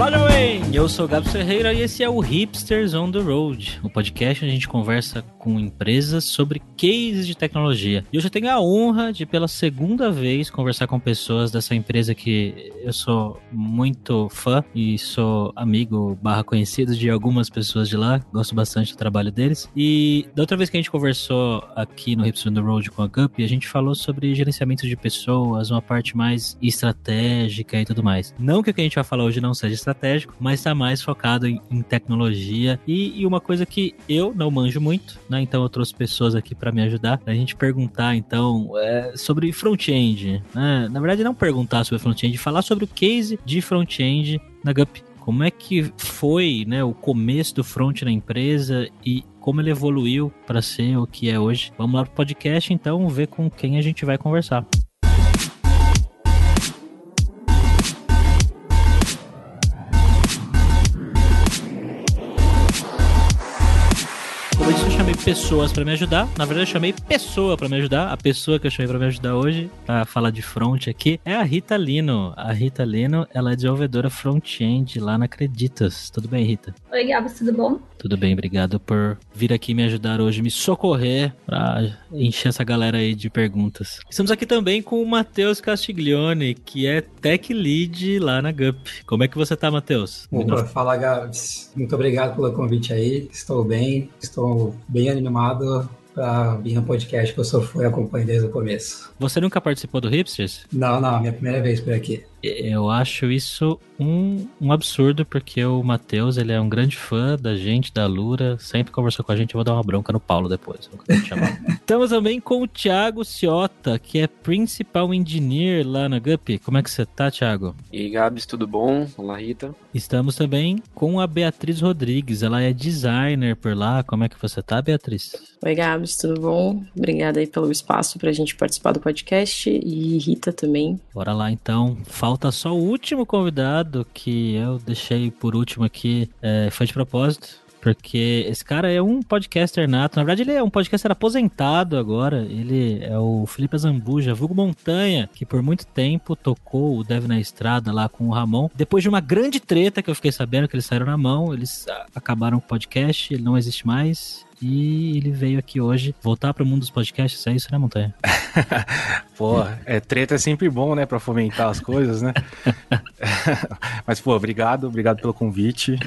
Olá, jovem! Eu sou o Gabs Ferreira e esse é o Hipsters on the Road, o podcast onde a gente conversa com empresas sobre cases de tecnologia. E hoje eu tenho a honra de, pela segunda vez, conversar com pessoas dessa empresa que eu sou muito fã e sou amigo barra conhecido de algumas pessoas de lá. Gosto bastante do trabalho deles. E da outra vez que a gente conversou aqui no Hipsters on the Road com a Gup, a gente falou sobre gerenciamento de pessoas, uma parte mais estratégica e tudo mais. Não que o que a gente vai falar hoje não seja estratégico, mas está mais focado em, em tecnologia e, e, uma coisa que eu não manjo muito, né? Então eu trouxe pessoas aqui para me ajudar, pra gente perguntar então é, sobre front-end, né? Na verdade não perguntar sobre front-end, falar sobre o case de front-end na Gup. Como é que foi, né, o começo do front na empresa e como ele evoluiu para ser o que é hoje? Vamos lá pro podcast então ver com quem a gente vai conversar. Pessoas para me ajudar. Na verdade, eu chamei pessoa para me ajudar. A pessoa que eu chamei para me ajudar hoje, para falar de front aqui, é a Rita Lino. A Rita Lino, ela é desenvolvedora front-end lá na Acreditas. Tudo bem, Rita? Oi, Gabs, tudo bom? Tudo bem, obrigado por vir aqui me ajudar hoje, me socorrer para encher essa galera aí de perguntas. Estamos aqui também com o Matheus Castiglione, que é Tech Lead lá na GUP. Como é que você tá, Matheus? Opa, fala, Gabs. Muito obrigado pelo convite aí. Estou bem, estou bem animado para vir no podcast que eu só fui acompanhando desde o começo. Você nunca participou do Hipsters? Não, não, minha primeira vez por aqui. Eu acho isso um, um absurdo, porque o Matheus, ele é um grande fã da gente, da Lura, sempre conversou com a gente, eu vou dar uma bronca no Paulo depois. Estamos também com o Thiago Ciota, que é Principal Engineer lá na GUP. Como é que você tá, Thiago? E aí, Gabs, tudo bom? Olá, Rita. Estamos também com a Beatriz Rodrigues, ela é designer por lá. Como é que você tá, Beatriz? Oi, Gabs, tudo bom? Obrigada aí pelo espaço pra gente participar do podcast e Rita também. Bora lá então. Falta só o último convidado que eu deixei por último aqui. É, foi de propósito. Porque esse cara é um podcaster nato. Na verdade, ele é um podcaster aposentado agora. Ele é o Felipe Zambuja, vulgo Montanha, que por muito tempo tocou o Deve na Estrada lá com o Ramon. Depois de uma grande treta que eu fiquei sabendo que eles saíram na mão, eles acabaram o podcast, ele não existe mais. E ele veio aqui hoje voltar para o mundo dos podcasts, é isso, né, Montanha? pô, é, treta é sempre bom, né, para fomentar as coisas, né? Mas, pô, obrigado, obrigado pelo convite.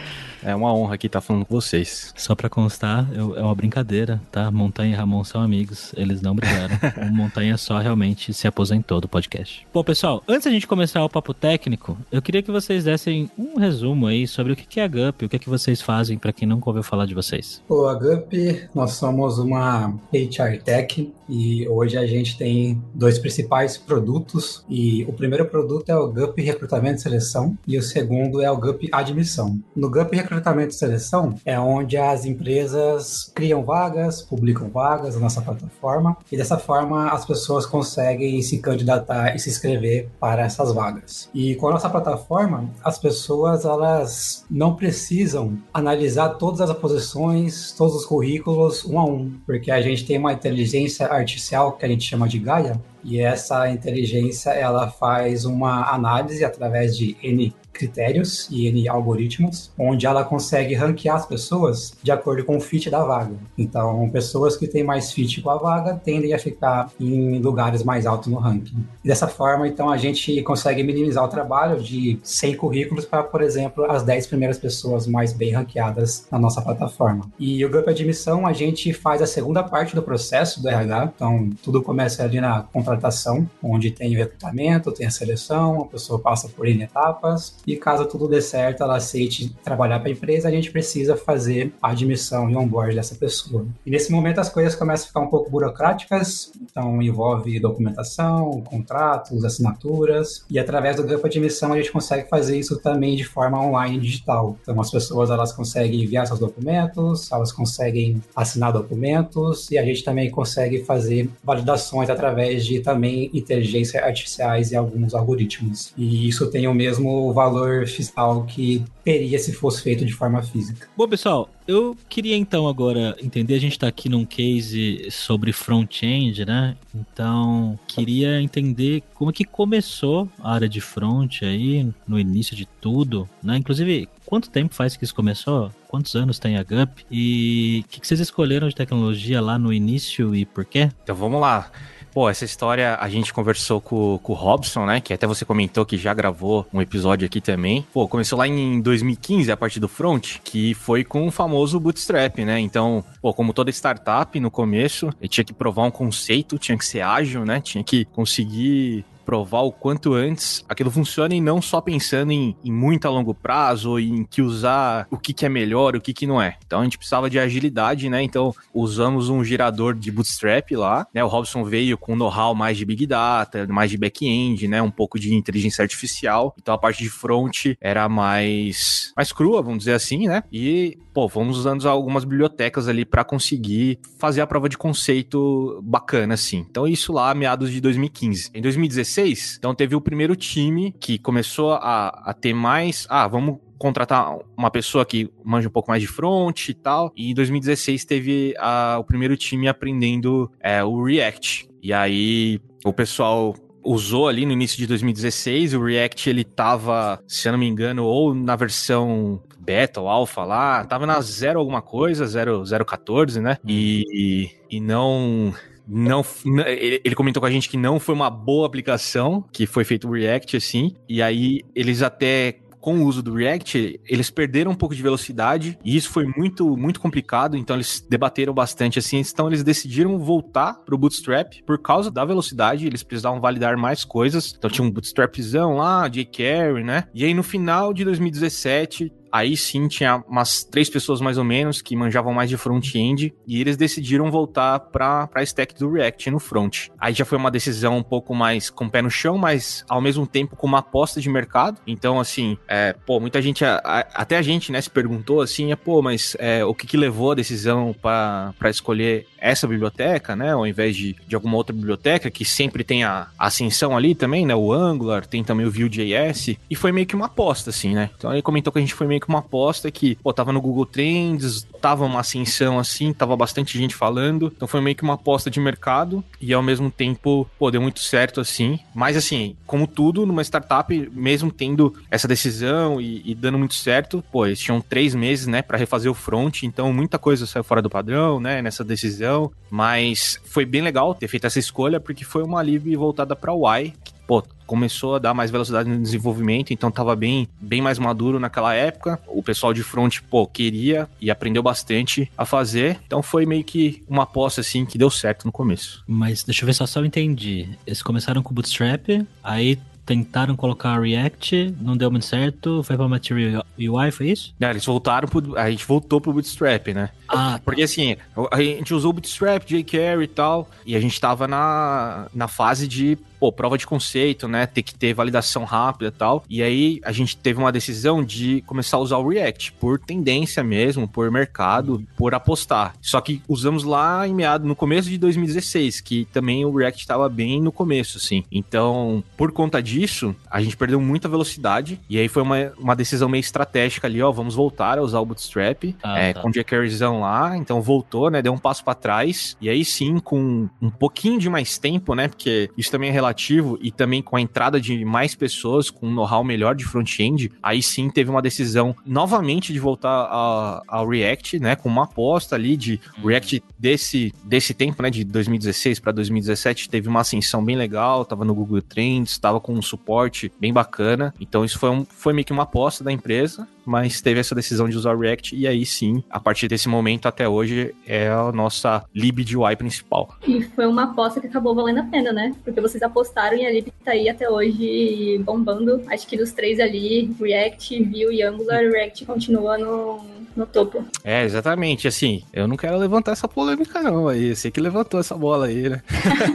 É uma honra aqui estar falando com vocês. Só para constar, eu, é uma brincadeira, tá? Montanha e Ramon são amigos, eles não brigaram. o Montanha só realmente se aposentou do podcast. Bom, pessoal, antes da gente começar o papo técnico, eu queria que vocês dessem um resumo aí sobre o que é a GUP, o que é que vocês fazem para quem nunca ouviu falar de vocês. Pô, a GUP nós somos uma HR Tech e hoje a gente tem dois principais produtos e o primeiro produto é o GUP Recrutamento e Seleção e o segundo é o GUP Admissão. No GUP Recrutamento e Seleção é onde as empresas criam vagas, publicam vagas na nossa plataforma e dessa forma as pessoas conseguem se candidatar e se inscrever para essas vagas. E com a nossa plataforma, as pessoas elas não precisam analisar todas as posições, todos os currículos um a um, porque a gente tem uma inteligência artificial que a gente chama de Gaia, e essa inteligência ela faz uma análise através de N critérios e N algoritmos, onde ela consegue ranquear as pessoas de acordo com o fit da vaga. Então, pessoas que têm mais fit com a vaga tendem a ficar em lugares mais altos no ranking. Dessa forma, então, a gente consegue minimizar o trabalho de 100 currículos para, por exemplo, as 10 primeiras pessoas mais bem ranqueadas na nossa plataforma. E o grupo de admissão, a gente faz a segunda parte do processo do RH. Então, tudo começa ali na contratação, onde tem o recrutamento, tem a seleção, a pessoa passa por N etapas, e caso tudo dê certo, ela aceite trabalhar para a empresa, a gente precisa fazer a admissão e onboard dessa pessoa. E nesse momento as coisas começam a ficar um pouco burocráticas, então envolve documentação, contratos, assinaturas, e através do grupo de admissão a gente consegue fazer isso também de forma online digital. Então as pessoas elas conseguem enviar seus documentos, elas conseguem assinar documentos e a gente também consegue fazer validações através de também inteligência artificiais e alguns algoritmos. E isso tem o mesmo valor valor fiscal que teria se fosse feito de forma física. Bom, pessoal, Eu queria então agora entender, a gente está aqui num case sobre front-end, né? Então, queria entender como é que começou a área de front aí, no início de tudo, né? Inclusive, quanto tempo faz que isso começou? Quantos anos tem a GUP? E o que, que vocês escolheram de tecnologia lá no início e por quê? Então vamos lá. Pô, essa história a gente conversou com, com o Robson, né? Que até você comentou que já gravou um episódio aqui também. Pô, começou lá em 2015 a parte do front, que foi com o famoso bootstrap, né? Então, pô, como toda startup no começo, ele tinha que provar um conceito, tinha que ser ágil, né? Tinha que conseguir provar o quanto antes aquilo funciona e não só pensando em, em muito a longo prazo em que usar o que, que é melhor, o que, que não é. Então a gente precisava de agilidade, né? Então usamos um gerador de bootstrap lá, né? O Robson veio com know-how mais de Big Data, mais de back-end, né? Um pouco de inteligência artificial. Então a parte de front era mais, mais crua, vamos dizer assim, né? E, pô, fomos usando algumas bibliotecas ali para conseguir fazer a prova de conceito bacana, assim. Então isso lá, meados de 2015. Em 2016, 2016, então teve o primeiro time que começou a, a ter mais. Ah, vamos contratar uma pessoa que manja um pouco mais de front e tal. E em 2016 teve a, o primeiro time aprendendo é, o React. E aí o pessoal usou ali no início de 2016. O React ele tava, se eu não me engano, ou na versão beta ou alpha lá, tava na zero alguma coisa, 0.14, né? E, e não não ele comentou com a gente que não foi uma boa aplicação que foi feito o React assim e aí eles até com o uso do React, eles perderam um pouco de velocidade e isso foi muito, muito complicado. Então eles debateram bastante assim. Então eles decidiram voltar para o Bootstrap por causa da velocidade. Eles precisavam validar mais coisas. Então tinha um Bootstrapzão lá, jQuery, né? E aí no final de 2017 Aí sim tinha umas três pessoas mais ou menos que manjavam mais de front-end e eles decidiram voltar para a stack do React no front. Aí já foi uma decisão um pouco mais com o pé no chão, mas ao mesmo tempo com uma aposta de mercado. Então, assim, é, pô, muita gente, a, a, até a gente, né, se perguntou assim, é, pô, mas é, o que, que levou a decisão para escolher essa biblioteca, né, ao invés de, de alguma outra biblioteca que sempre tem a, a ascensão ali também, né, o Angular, tem também o Vue.js, e foi meio que uma aposta, assim, né. Então ele comentou que a gente foi meio que uma aposta que, pô, tava no Google Trends, tava uma ascensão assim, tava bastante gente falando. Então foi meio que uma aposta de mercado e ao mesmo tempo, pô, deu muito certo assim. Mas assim, como tudo, numa startup, mesmo tendo essa decisão e, e dando muito certo, pô, eles tinham três meses, né, para refazer o front, então muita coisa saiu fora do padrão, né, nessa decisão. Mas foi bem legal ter feito essa escolha porque foi uma lib voltada para o Y, que pô, começou a dar mais velocidade no desenvolvimento, então tava bem, bem mais maduro naquela época. O pessoal de front, pô, queria e aprendeu bastante a fazer. Então foi meio que uma aposta assim que deu certo no começo. Mas deixa eu ver só se eu entendi. Eles começaram com Bootstrap, aí tentaram colocar React, não deu muito certo, foi pra Material UI, foi isso? É, eles voltaram pro, a gente voltou pro Bootstrap, né? Ah, tá. porque assim, a gente usou o Bootstrap, jQuery e tal, e a gente tava na, na fase de pô, prova de conceito, né? Ter que ter validação rápida e tal. E aí a gente teve uma decisão de começar a usar o React por tendência mesmo, por mercado, por apostar. Só que usamos lá em meado no começo de 2016, que também o React estava bem no começo, assim. Então, por conta disso, a gente perdeu muita velocidade. E aí foi uma, uma decisão meio estratégica ali, ó, vamos voltar a usar o Bootstrap, ah, é, tá. com o jQueryzão lá. Então voltou, né? Deu um passo para trás. E aí sim, com um pouquinho de mais tempo, né? Porque isso também é relativo relativo e também com a entrada de mais pessoas com um know-how melhor de front-end, aí sim teve uma decisão novamente de voltar ao React, né, com uma aposta ali de. React desse, desse tempo, né, de 2016 para 2017, teve uma ascensão bem legal, tava no Google Trends, tava com um suporte bem bacana, então isso foi, um, foi meio que uma aposta da empresa, mas teve essa decisão de usar o React e aí sim, a partir desse momento até hoje, é a nossa lib de UI principal. E foi uma aposta que acabou valendo a pena, né? Porque vocês apostaram e a lib tá aí até hoje bombando. Acho que dos três ali, React, Vue e Angular, React continua no, no topo. É, exatamente. Assim, eu não quero levantar essa polêmica não aí. Você que levantou essa bola aí, né?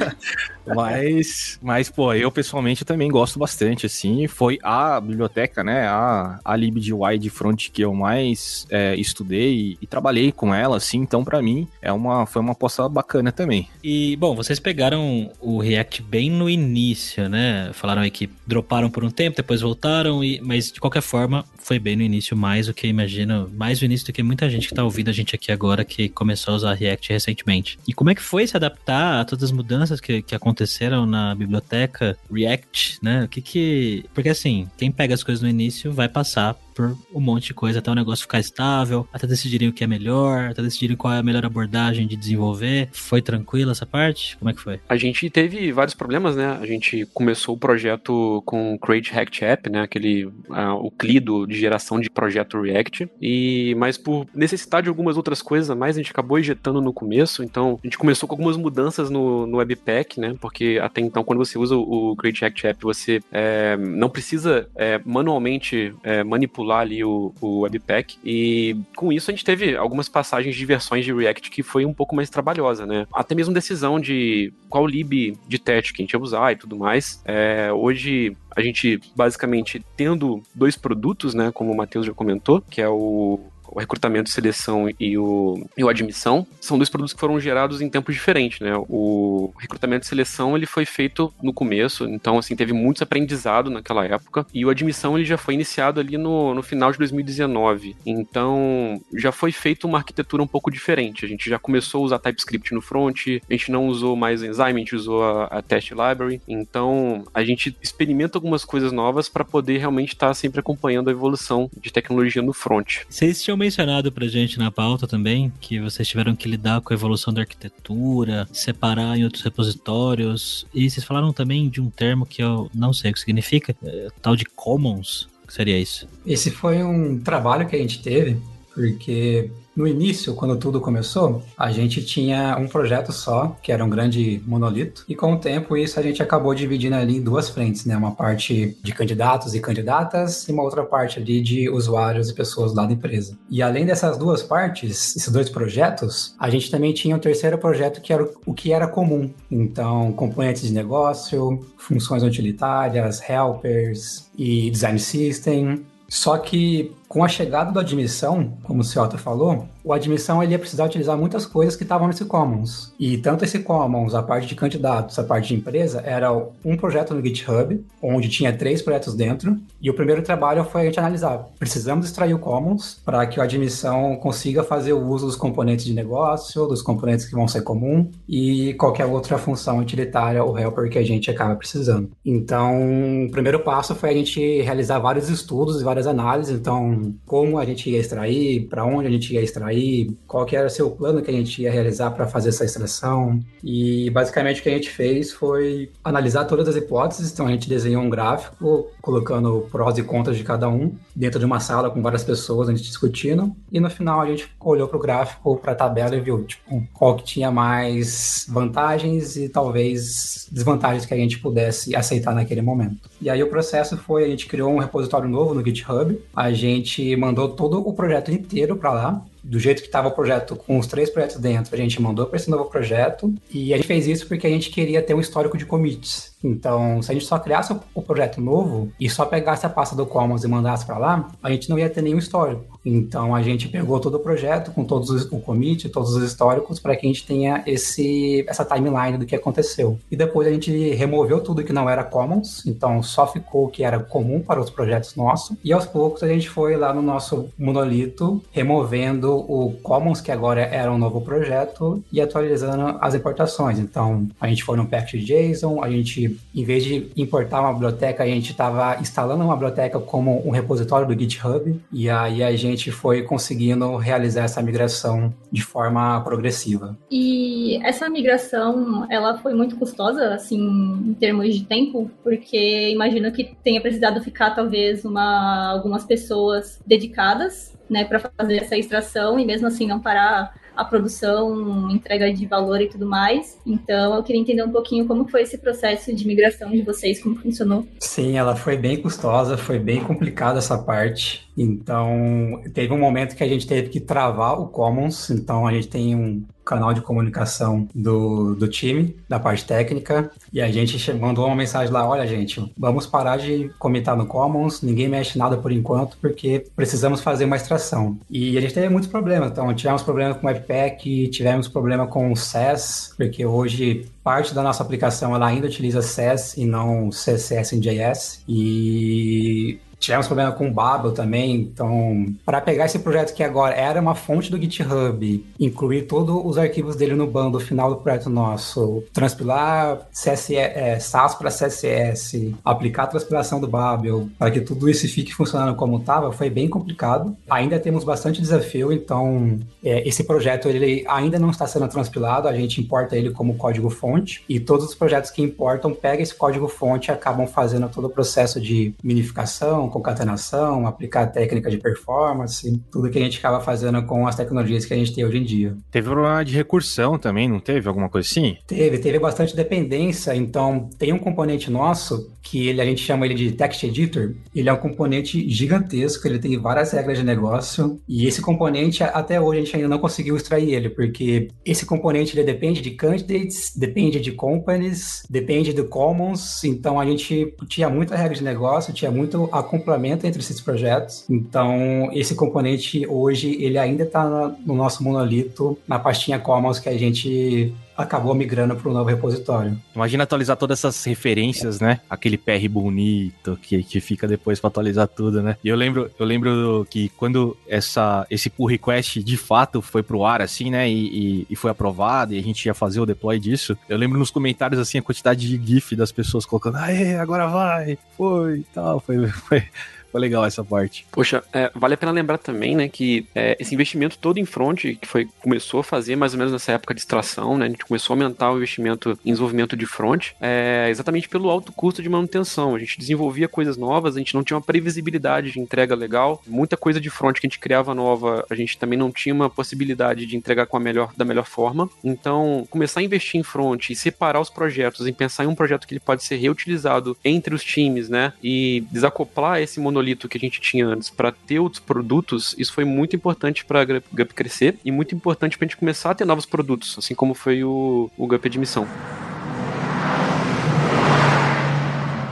mas, mas, pô, eu pessoalmente também gosto bastante, assim. Foi a biblioteca, né? A, a lib de UI de front que eu mais é, estudei e, e, trabalhei com ela, assim. Então, para mim, é uma, foi uma aposta bacana também. E, bom, vocês pegaram o React bem no início, né? Falaram aí que droparam por um tempo, depois voltaram, e, mas de qualquer forma, foi bem no início, mais do que imagino, mais no início do que muita gente que tá ouvindo a gente aqui agora que começou a usar React recentemente. E como é que foi se adaptar a todas as mudanças que, que aconteceram na biblioteca React, né? O que que... Porque assim, quem pega as coisas no início vai passar por um monte de coisa até o negócio ficar estável, até decidirem o que é melhor, até decidirem qual é a melhor abordagem de desenvolver. Foi tranquila essa parte? Como é que foi? A gente teve vários problemas, né? A gente começou o projeto com o Create React App, né? Aquele uh, o Clido de geração de projeto React. E mas por necessidade de algumas outras coisas a mais, a gente acabou injetando no começo. Então a gente começou com algumas mudanças no, no Webpack, né? Porque até então quando você usa o Create React App, você é, não precisa é, manualmente é, manipular manipular ali o, o Webpack. E com isso a gente teve algumas passagens de versões de React que foi um pouco mais trabalhosa, né? Até mesmo decisão de qual lib de teste que a gente ia usar e tudo mais. É, hoje a gente basicamente tendo dois produtos, né, como o Matheus já comentou, que é o o recrutamento, seleção e o, e o admissão, são dois produtos que foram gerados em tempos diferentes, né? O recrutamento e seleção, ele foi feito no começo, então, assim, teve muitos aprendizado naquela época, e o admissão, ele já foi iniciado ali no, no final de 2019, então, já foi feita uma arquitetura um pouco diferente, a gente já começou a usar TypeScript no front, a gente não usou mais Enzyme, a gente usou a, a Test Library, então, a gente experimenta algumas coisas novas para poder realmente estar tá sempre acompanhando a evolução de tecnologia no front. Vocês tinham mencionado pra gente na pauta também que vocês tiveram que lidar com a evolução da arquitetura, separar em outros repositórios. E vocês falaram também de um termo que eu não sei o que significa, é, tal de commons. O que seria isso? Esse foi um trabalho que a gente teve, porque no início, quando tudo começou, a gente tinha um projeto só, que era um grande monolito, e com o tempo isso a gente acabou dividindo ali em duas frentes, né? Uma parte de candidatos e candidatas e uma outra parte ali de usuários e pessoas lá da empresa. E além dessas duas partes, esses dois projetos, a gente também tinha um terceiro projeto que era o que era comum. Então, componentes de negócio, funções utilitárias, helpers e design system. Só que com a chegada do admissão, como o Ciota falou, o admissão ele ia precisar utilizar muitas coisas que estavam nesse Commons. E tanto esse Commons, a parte de candidatos, a parte de empresa, era um projeto no GitHub, onde tinha três projetos dentro. E o primeiro trabalho foi a gente analisar. Precisamos extrair o Commons para que o admissão consiga fazer o uso dos componentes de negócio, dos componentes que vão ser comum e qualquer outra função utilitária ou helper que a gente acaba precisando. Então, o primeiro passo foi a gente realizar vários estudos e várias análises. Então, como a gente ia extrair, para onde a gente ia extrair, qual que era o seu plano que a gente ia realizar para fazer essa extração. E basicamente o que a gente fez foi analisar todas as hipóteses. Então a gente desenhou um gráfico colocando prós e contras de cada um dentro de uma sala com várias pessoas a gente discutindo. E no final a gente olhou para o gráfico, para a tabela e viu tipo, qual que tinha mais vantagens e talvez desvantagens que a gente pudesse aceitar naquele momento. E aí o processo foi a gente criou um repositório novo no GitHub. A gente gente mandou todo o projeto inteiro para lá do jeito que estava o projeto, com os três projetos dentro, a gente mandou para esse novo projeto e a gente fez isso porque a gente queria ter um histórico de commits. Então, se a gente só criasse o projeto novo e só pegasse a pasta do Commons e mandasse para lá, a gente não ia ter nenhum histórico. Então, a gente pegou todo o projeto com todos os, o commit, todos os históricos, para que a gente tenha esse, essa timeline do que aconteceu. E depois a gente removeu tudo que não era Commons, então só ficou o que era comum para os projetos nossos. E aos poucos a gente foi lá no nosso monolito, removendo o Commons, que agora era um novo projeto, e atualizando as importações. Então, a gente foi no package JSON, a gente, em vez de importar uma biblioteca, a gente estava instalando uma biblioteca como um repositório do GitHub, e aí a gente foi conseguindo realizar essa migração de forma progressiva. E essa migração, ela foi muito custosa, assim, em termos de tempo, porque imagino que tenha precisado ficar, talvez, uma, algumas pessoas dedicadas né, para fazer essa extração e mesmo assim não parar a produção, entrega de valor e tudo mais. Então, eu queria entender um pouquinho como foi esse processo de migração de vocês, como funcionou. Sim, ela foi bem custosa, foi bem complicada essa parte. Então, teve um momento que a gente teve que travar o Commons. Então, a gente tem um canal de comunicação do, do time, da parte técnica, e a gente mandou uma mensagem lá: olha, gente, vamos parar de comentar no Commons, ninguém mexe nada por enquanto, porque precisamos fazer uma extração. E a gente teve muitos problemas. Então, tivemos problema com o Webpack, tivemos problema com o SES, porque hoje parte da nossa aplicação ela ainda utiliza SES e não CSS em JS. E tivemos problema com o Babel também. Então, para pegar esse projeto que agora era uma fonte do GitHub, incluir todos os arquivos dele no bando final do projeto nosso, transpilar CSS, é, SAS para CSS, aplicar a transpilação do Babel, para que tudo isso fique funcionando como estava, foi bem complicado. Ainda temos bastante desafio, então é, esse projeto ele ainda não está sendo transpilado, a gente importa ele como código fonte e todos os projetos que importam pegam esse código fonte e acabam fazendo todo o processo de minificação, concatenação, aplicar técnica de performance, tudo que a gente acaba fazendo com as tecnologias que a gente tem hoje em dia. Teve problema de recursão também, não teve? Alguma coisa assim? Teve, teve bastante dependência. Então, tem um componente nosso que ele, a gente chama ele de Text Editor. Ele é um componente gigantesco, ele tem várias regras de negócio. E esse componente, até hoje, a gente ainda não conseguiu extrair ele, porque esse componente ele depende de candidates, depende de companies, depende do commons. Então, a gente tinha muita regra de negócio, tinha muito acoplamento entre esses projetos. Então, esse componente hoje, ele ainda está no nosso monolito, na pastinha commons que a gente acabou migrando para o novo repositório. Imagina atualizar todas essas referências, né? Aquele PR bonito que, que fica depois para atualizar tudo, né? E eu lembro, eu lembro que quando essa, esse pull request de fato foi pro ar, assim, né? E, e, e, foi aprovado e a gente ia fazer o deploy disso, eu lembro nos comentários, assim, a quantidade de GIF das pessoas colocando, aê, agora vai, foi e tal. Foi, foi, foi legal essa parte. Poxa, é, vale a pena lembrar também, né, que é, esse investimento todo em front, que foi, começou a fazer mais ou menos nessa época de extração, né, a gente começou a aumentar o investimento em desenvolvimento de front, é, exatamente pelo alto custo de manutenção. A gente desenvolvia coisas novas, a gente não tinha uma previsibilidade de entrega legal, muita coisa de front que a gente criava nova, a gente também não tinha uma possibilidade de entregar com a melhor, da melhor forma. Então, começar a investir em front e separar os projetos, em pensar em um projeto que ele pode ser reutilizado entre os times, né, e desacoplar esse monolito monolito que a gente tinha antes para ter outros produtos, isso foi muito importante para a Gup crescer e muito importante para a gente começar a ter novos produtos, assim como foi o, o Gup Admissão.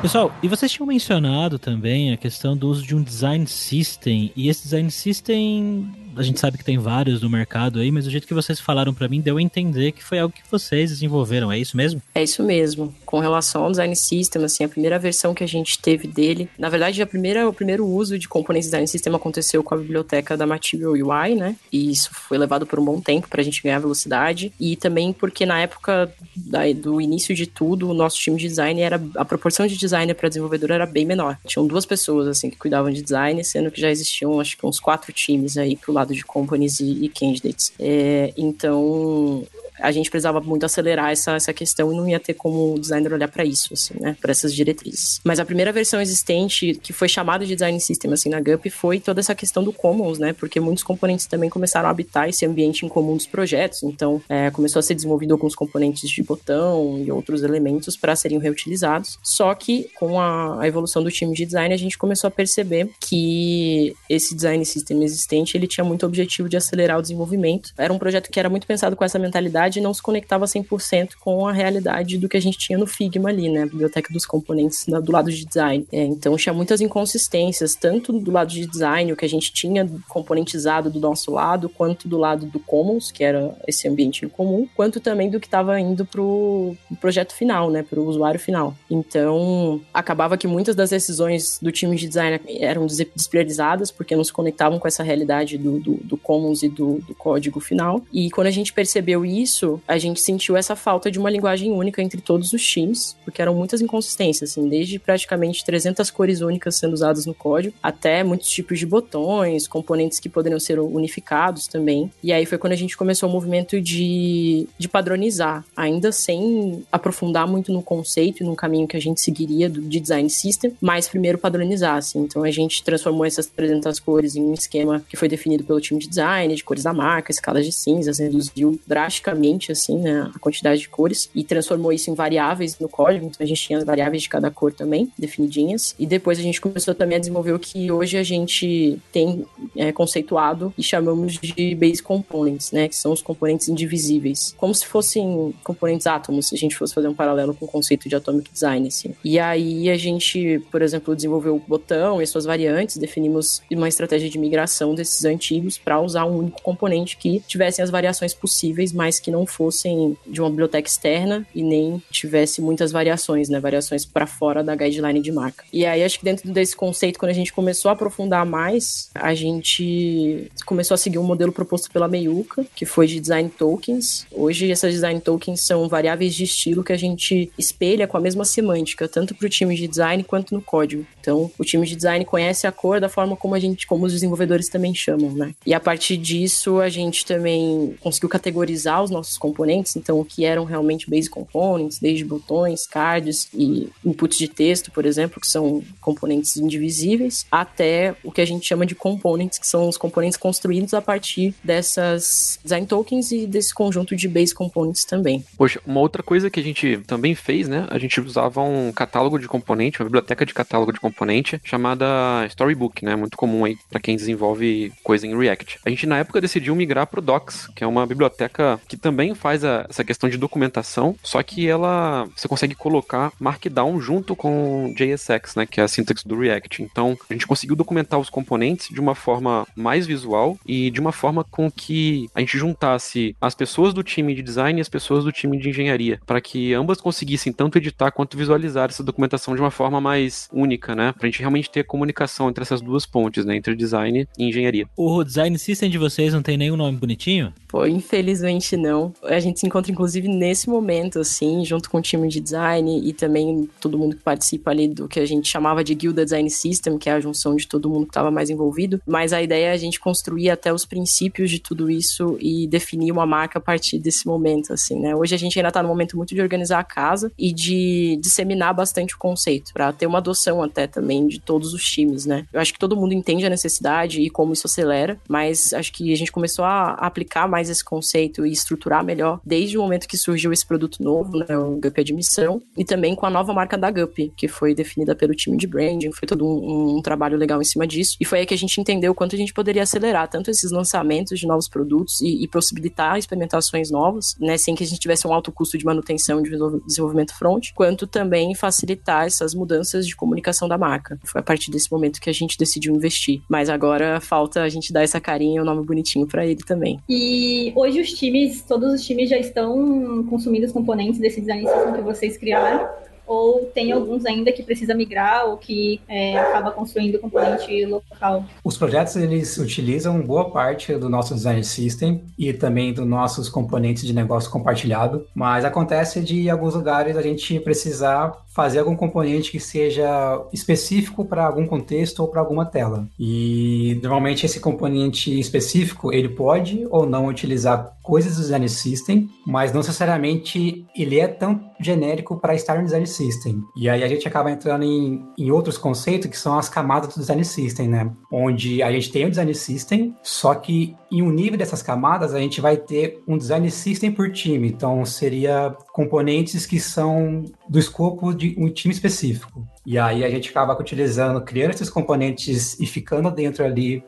Pessoal, e vocês tinham mencionado também a questão do uso de um design system, e esse design system a gente sabe que tem vários no mercado aí, mas o jeito que vocês falaram para mim deu a entender que foi algo que vocês desenvolveram, é isso mesmo? É isso mesmo. Com relação ao design system, assim, a primeira versão que a gente teve dele, na verdade, a primeira, o primeiro uso de componentes design system aconteceu com a biblioteca da Material UI, né? E isso foi levado por um bom tempo para a gente ganhar velocidade e também porque na época da, do início de tudo, o nosso time de design era a proporção de designer para desenvolvedor era bem menor. Tinham duas pessoas assim que cuidavam de design, sendo que já existiam acho que uns quatro times aí pro lado lado de companies e, e candidates. É, então, a gente precisava muito acelerar essa, essa questão e não ia ter como o designer olhar para isso, assim, né? Para essas diretrizes. Mas a primeira versão existente, que foi chamada de design system, assim, na GUP, foi toda essa questão do commons, né? Porque muitos componentes também começaram a habitar esse ambiente em comum dos projetos. Então, é, começou a ser desenvolvido alguns componentes de botão e outros elementos para serem reutilizados. Só que, com a, a evolução do time de design, a gente começou a perceber que esse design system existente, ele tinha muito objetivo de acelerar o desenvolvimento. Era um projeto que era muito pensado com essa mentalidade realidade não se conectava 100% com a realidade do que a gente tinha no Figma ali, né? A biblioteca dos componentes do lado de design. É, então tinha muitas inconsistências, tanto do lado de design, o que a gente tinha componentizado do nosso lado, quanto do lado do Commons, que era esse ambiente em comum, quanto também do que estava indo pro projeto final, né? Pro usuário final. Então acabava que muitas das decisões do time de design eram despriorizadas, porque não se conectavam com essa realidade do, do, do Commons e do, do código final. E quando a gente percebeu isso, isso, a gente sentiu essa falta de uma linguagem única entre todos os times, porque eram muitas inconsistências, assim, desde praticamente 300 cores únicas sendo usadas no código, até muitos tipos de botões, componentes que poderiam ser unificados também. E aí foi quando a gente começou o movimento de, de padronizar, ainda sem aprofundar muito no conceito e no caminho que a gente seguiria do, de design system, mas primeiro padronizar, assim. Então a gente transformou essas 300 cores em um esquema que foi definido pelo time de design, de cores da marca, escalas de cinzas, reduziu drasticamente assim, né, a quantidade de cores e transformou isso em variáveis no código. Então a gente tinha as variáveis de cada cor também definidinhas. E depois a gente começou também a desenvolver o que hoje a gente tem é, conceituado e chamamos de base components, né, que são os componentes indivisíveis, como se fossem componentes átomos, se a gente fosse fazer um paralelo com o conceito de atomic design, assim. E aí a gente, por exemplo, desenvolveu o botão e suas variantes, definimos uma estratégia de migração desses antigos para usar um único componente que tivessem as variações possíveis, mas que não fossem de uma biblioteca externa e nem tivesse muitas variações, né? Variações para fora da guideline de marca. E aí acho que dentro desse conceito, quando a gente começou a aprofundar mais, a gente começou a seguir um modelo proposto pela Meiuca, que foi de design tokens. Hoje essas design tokens são variáveis de estilo que a gente espelha com a mesma semântica, tanto para o time de design quanto no código. Então, o time de design conhece a cor da forma como a gente, como os desenvolvedores também chamam, né? E a partir disso, a gente também conseguiu categorizar os nossos componentes, então o que eram realmente base components, desde botões, cards e inputs de texto, por exemplo, que são componentes indivisíveis, até o que a gente chama de components, que são os componentes construídos a partir dessas design tokens e desse conjunto de base components também. Poxa, uma outra coisa que a gente também fez, né? A gente usava um catálogo de componente, uma biblioteca de catálogo de componente chamada Storybook, né? Muito comum aí para quem desenvolve coisa em React. A gente na época decidiu migrar pro Docs, que é uma biblioteca que também faz a, essa questão de documentação, só que ela você consegue colocar Markdown junto com JSX, né? Que é a sintaxe do React. Então a gente conseguiu documentar os componentes de uma forma mais visual e de uma forma com que a gente juntasse as pessoas do time de design e as pessoas do time de engenharia, para que ambas conseguissem tanto editar quanto visualizar essa documentação de uma forma mais única, né? Pra gente realmente ter comunicação entre essas duas pontes, né? Entre design e engenharia. O design system de vocês não tem nenhum nome bonitinho? Pô, infelizmente não. A gente se encontra, inclusive, nesse momento, assim, junto com o time de design e também todo mundo que participa ali do que a gente chamava de Guilda Design System, que é a junção de todo mundo que estava mais envolvido. Mas a ideia é a gente construir até os princípios de tudo isso e definir uma marca a partir desse momento, assim, né? Hoje a gente ainda tá no momento muito de organizar a casa e de disseminar bastante o conceito, para ter uma adoção até também de todos os times, né? Eu acho que todo mundo entende a necessidade e como isso acelera, mas acho que a gente começou a aplicar mais esse conceito e estruturar melhor desde o momento que surgiu esse produto novo, né, o Gup Admissão, e também com a nova marca da Gup, que foi definida pelo time de branding, foi todo um, um trabalho legal em cima disso, e foi aí que a gente entendeu o quanto a gente poderia acelerar tanto esses lançamentos de novos produtos e, e possibilitar experimentações novas, né, sem que a gente tivesse um alto custo de manutenção de desenvolvimento front, quanto também facilitar essas mudanças de comunicação da marca. Foi a partir desse momento que a gente decidiu investir. Mas agora falta a gente dar essa carinha e o um nome bonitinho para ele também. E hoje os times, todos os times já estão consumindo os componentes desse design system que vocês criaram? ou tem alguns ainda que precisa migrar ou que é, acaba construindo componente local? Os projetos eles utilizam boa parte do nosso design system e também dos nossos componentes de negócio compartilhado, mas acontece de em alguns lugares a gente precisar fazer algum componente que seja específico para algum contexto ou para alguma tela. E normalmente esse componente específico ele pode ou não utilizar coisas do design system, mas não necessariamente ele é tão genérico para estar no design system. E aí a gente acaba entrando em, em outros conceitos que são as camadas do design system, né? Onde a gente tem o design system, só que em um nível dessas camadas a gente vai ter um design system por time. Então seria componentes que são do escopo de um time específico. E aí a gente acaba utilizando, criando esses componentes e ficando dentro ali,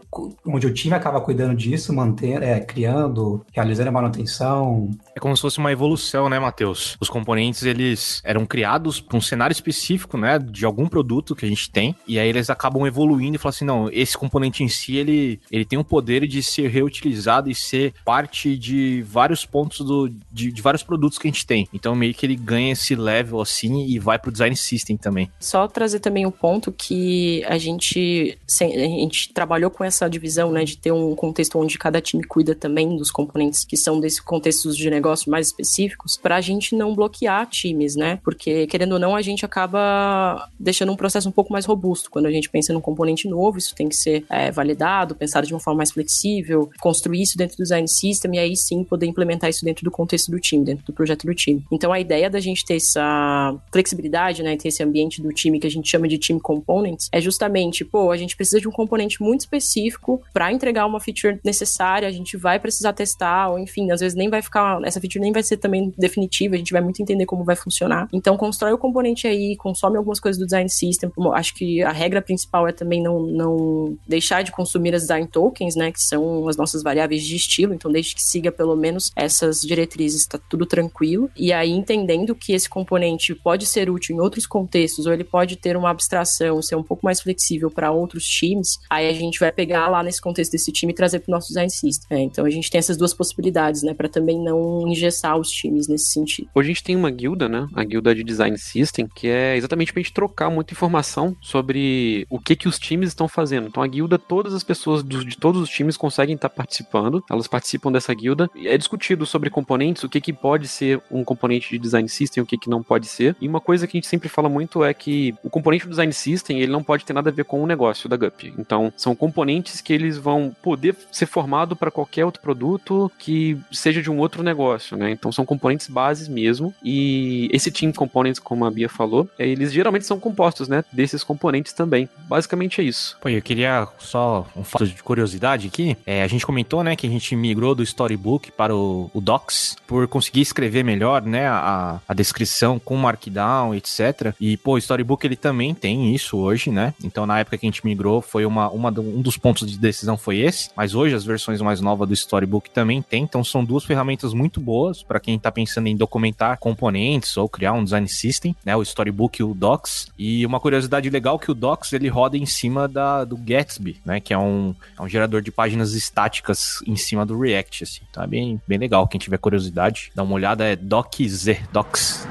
onde o time acaba cuidando disso, mantendo, é, criando, realizando a manutenção. É como se fosse uma evolução, né, Matheus? Os componentes, eles eram criados para um cenário específico, né, de algum produto que a gente tem, e aí eles acabam evoluindo e falam assim, não, esse componente em si, ele, ele tem o poder de ser reutilizado e ser parte de vários pontos do, de, de vários produtos que a gente tem. Então, meio que ele ganha esse level, assim, e vai pro design system também. Só trazer também o um ponto que a gente, a gente trabalhou com essa divisão, né, de ter um contexto onde cada time cuida também dos componentes que são desses contextos de negócio mais específicos, para a gente não bloquear times, né? Porque, querendo ou não, a gente acaba deixando um processo um pouco mais robusto. Quando a gente pensa num componente novo, isso tem que ser é, validado, pensado de uma forma mais flexível, construir isso dentro do design system e aí sim poder implementar isso dentro do contexto do time, dentro do projeto do time. Então, a ideia da gente ter essa flexibilidade, né, ter esse ambiente do time que a gente chama de team components, é justamente, pô, a gente precisa de um componente muito específico para entregar uma feature necessária, a gente vai precisar testar, ou enfim, às vezes nem vai ficar, essa feature nem vai ser também definitiva, a gente vai muito entender como vai funcionar. Então, constrói o componente aí, consome algumas coisas do design system. Acho que a regra principal é também não, não deixar de consumir as design tokens, né, que são as nossas variáveis de estilo, então desde que siga pelo menos essas diretrizes, tá tudo tranquilo. E aí entendendo que esse componente pode ser útil em outros contextos, ou ele pode pode ter uma abstração, ser um pouco mais flexível para outros times, aí a gente vai pegar lá nesse contexto desse time e trazer para o nosso design system. É, então a gente tem essas duas possibilidades, né, para também não engessar os times nesse sentido. Hoje a gente tem uma guilda, né, a guilda de design system, que é exatamente para a gente trocar muita informação sobre o que que os times estão fazendo. Então a guilda, todas as pessoas do, de todos os times conseguem estar participando, elas participam dessa guilda é discutido sobre componentes, o que que pode ser um componente de design system, o que que não pode ser. E uma coisa que a gente sempre fala muito é que o componente do design system, ele não pode ter nada a ver com o negócio da GUP. Então, são componentes que eles vão poder ser formado para qualquer outro produto que seja de um outro negócio, né? Então, são componentes bases mesmo. E esse team components, como a Bia falou, é, eles geralmente são compostos, né, desses componentes também. Basicamente é isso. Pô, eu queria só um fato de curiosidade aqui. É, a gente comentou, né, que a gente migrou do Storybook para o, o Docs por conseguir escrever melhor, né, a, a descrição com Markdown, etc. E, pô, o Storybook ele também tem isso hoje, né? Então, na época que a gente migrou, foi uma, uma um dos pontos de decisão foi esse. Mas hoje as versões mais novas do Storybook também tem. Então, são duas ferramentas muito boas para quem está pensando em documentar componentes ou criar um design system, né? O Storybook e o Docs. E uma curiosidade legal que o Docs ele roda em cima da, do Gatsby, né? Que é um, é um gerador de páginas estáticas em cima do React, assim. Então é bem, bem legal. Quem tiver curiosidade, dá uma olhada, é DocZ, Docs.